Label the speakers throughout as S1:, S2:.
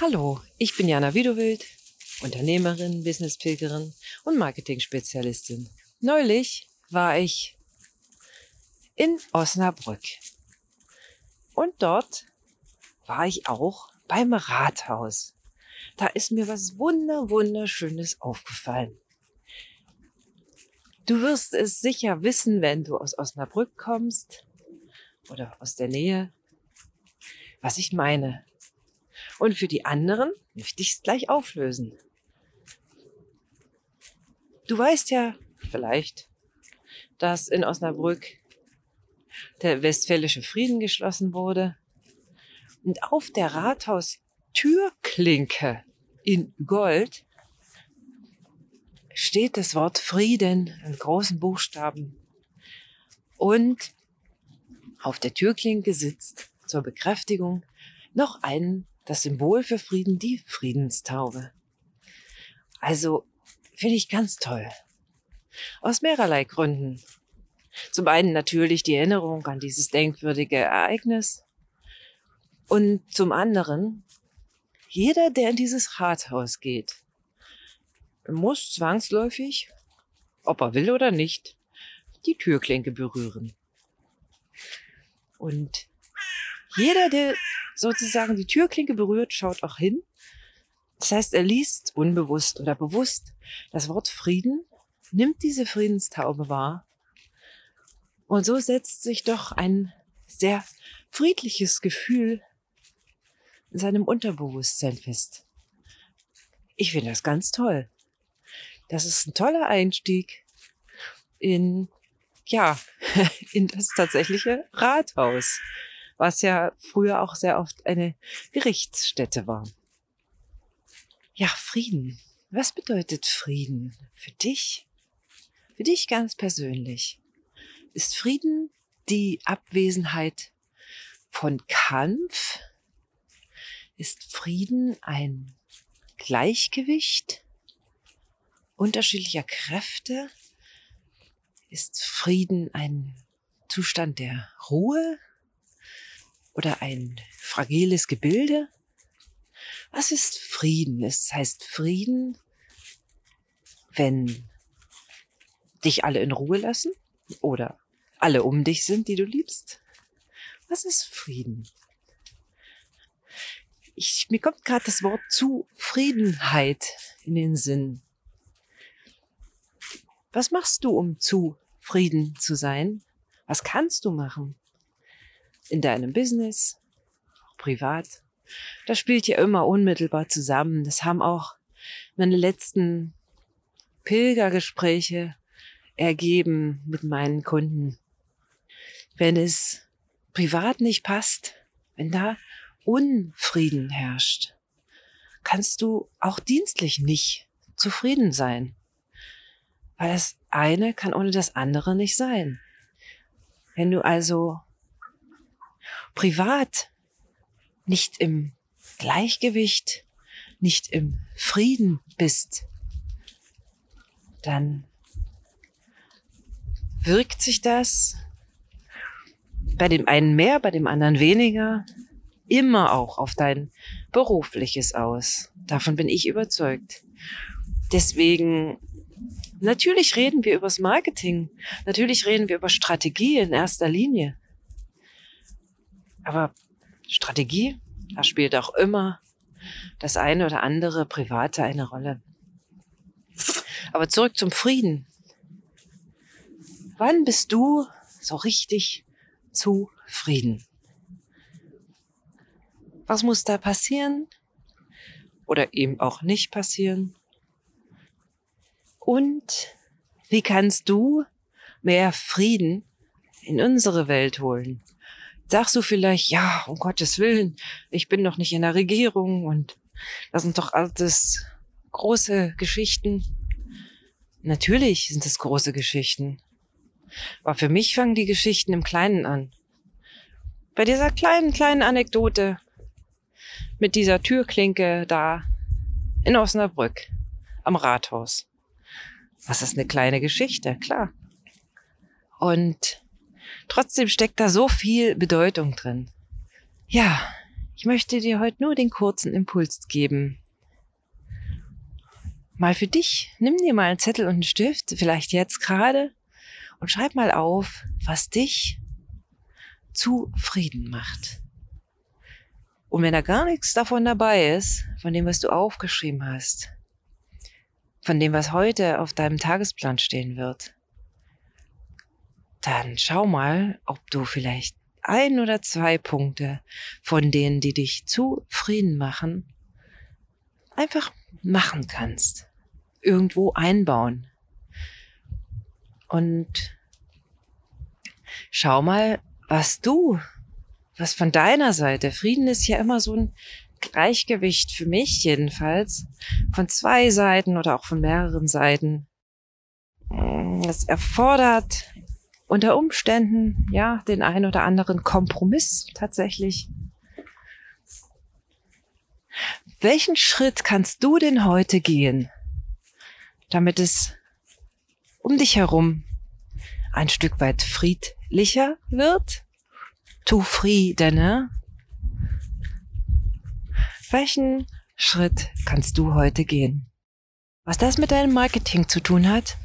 S1: Hallo, ich bin Jana Widowild, Unternehmerin, Businesspilgerin und Marketing-Spezialistin. Neulich war ich in Osnabrück und dort war ich auch beim Rathaus. Da ist mir was wunder wunderschönes aufgefallen. Du wirst es sicher wissen, wenn du aus Osnabrück kommst oder aus der Nähe, was ich meine. Und für die anderen möchte ich es gleich auflösen. Du weißt ja vielleicht, dass in Osnabrück der Westfälische Frieden geschlossen wurde und auf der Rathaustürklinke in Gold steht das Wort Frieden in großen Buchstaben. Und auf der Türklinke sitzt zur Bekräftigung noch ein, das Symbol für Frieden, die Friedenstaube. Also finde ich ganz toll. Aus mehrerlei Gründen. Zum einen natürlich die Erinnerung an dieses denkwürdige Ereignis. Und zum anderen, jeder, der in dieses Rathaus geht, muss zwangsläufig, ob er will oder nicht, die Türklinke berühren. Und jeder, der sozusagen die Türklinke berührt, schaut auch hin. Das heißt, er liest unbewusst oder bewusst das Wort Frieden, nimmt diese Friedenstaube wahr. Und so setzt sich doch ein sehr friedliches Gefühl in seinem Unterbewusstsein fest. Ich finde das ganz toll. Das ist ein toller Einstieg in, ja, in das tatsächliche Rathaus, was ja früher auch sehr oft eine Gerichtsstätte war. Ja, Frieden. Was bedeutet Frieden für dich? Für dich ganz persönlich. Ist Frieden die Abwesenheit von Kampf? Ist Frieden ein Gleichgewicht? unterschiedlicher Kräfte? Ist Frieden ein Zustand der Ruhe oder ein fragiles Gebilde? Was ist Frieden? Es heißt Frieden, wenn dich alle in Ruhe lassen oder alle um dich sind, die du liebst. Was ist Frieden? Ich, mir kommt gerade das Wort Zufriedenheit in den Sinn. Was machst du, um zufrieden zu sein? Was kannst du machen? In deinem Business, privat? Das spielt ja immer unmittelbar zusammen. Das haben auch meine letzten Pilgergespräche ergeben mit meinen Kunden. Wenn es privat nicht passt, wenn da Unfrieden herrscht, kannst du auch dienstlich nicht zufrieden sein. Weil das eine kann ohne das andere nicht sein. Wenn du also privat nicht im Gleichgewicht, nicht im Frieden bist, dann wirkt sich das bei dem einen mehr, bei dem anderen weniger, immer auch auf dein berufliches aus. Davon bin ich überzeugt. Deswegen Natürlich reden wir übers Marketing. Natürlich reden wir über Strategie in erster Linie. Aber Strategie, da spielt auch immer das eine oder andere Private eine Rolle. Aber zurück zum Frieden. Wann bist du so richtig zufrieden? Was muss da passieren? Oder eben auch nicht passieren? Und wie kannst du mehr Frieden in unsere Welt holen? Sagst du vielleicht, ja, um Gottes Willen, ich bin doch nicht in der Regierung und das sind doch alles große Geschichten. Natürlich sind es große Geschichten. Aber für mich fangen die Geschichten im Kleinen an. Bei dieser kleinen, kleinen Anekdote mit dieser Türklinke da in Osnabrück am Rathaus. Das ist eine kleine Geschichte, klar. Und trotzdem steckt da so viel Bedeutung drin. Ja, Ich möchte dir heute nur den kurzen Impuls geben. Mal für dich, nimm dir mal einen Zettel und einen Stift, vielleicht jetzt gerade, und schreib mal auf, was dich zufrieden macht. Und wenn da gar nichts davon dabei ist, von dem, was du aufgeschrieben hast, von dem, was heute auf deinem Tagesplan stehen wird, dann schau mal, ob du vielleicht ein oder zwei Punkte von denen, die dich zufrieden machen, einfach machen kannst. Irgendwo einbauen. Und schau mal, was du, was von deiner Seite, Frieden ist ja immer so ein Gleichgewicht für mich jedenfalls, von zwei Seiten oder auch von mehreren Seiten. Es erfordert unter Umständen, ja, den ein oder anderen Kompromiss tatsächlich. Welchen Schritt kannst du denn heute gehen, damit es um dich herum ein Stück weit friedlicher wird? Zufriedener? Welchen Schritt kannst du heute gehen? Was das mit deinem Marketing zu tun hat?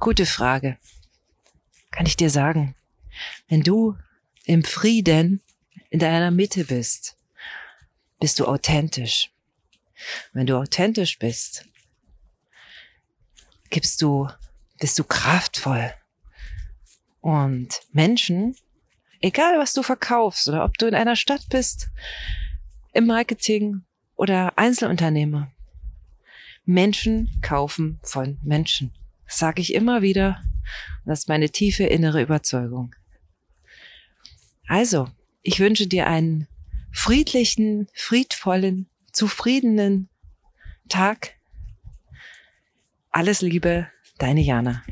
S1: Gute Frage. Kann ich dir sagen. Wenn du im Frieden in deiner Mitte bist, bist du authentisch. Wenn du authentisch bist, gibst du, bist du kraftvoll. Und Menschen, egal was du verkaufst oder ob du in einer Stadt bist, im Marketing oder Einzelunternehmer. Menschen kaufen von Menschen. Das sage ich immer wieder. Das ist meine tiefe innere Überzeugung. Also, ich wünsche dir einen friedlichen, friedvollen, zufriedenen Tag. Alles Liebe, deine Jana.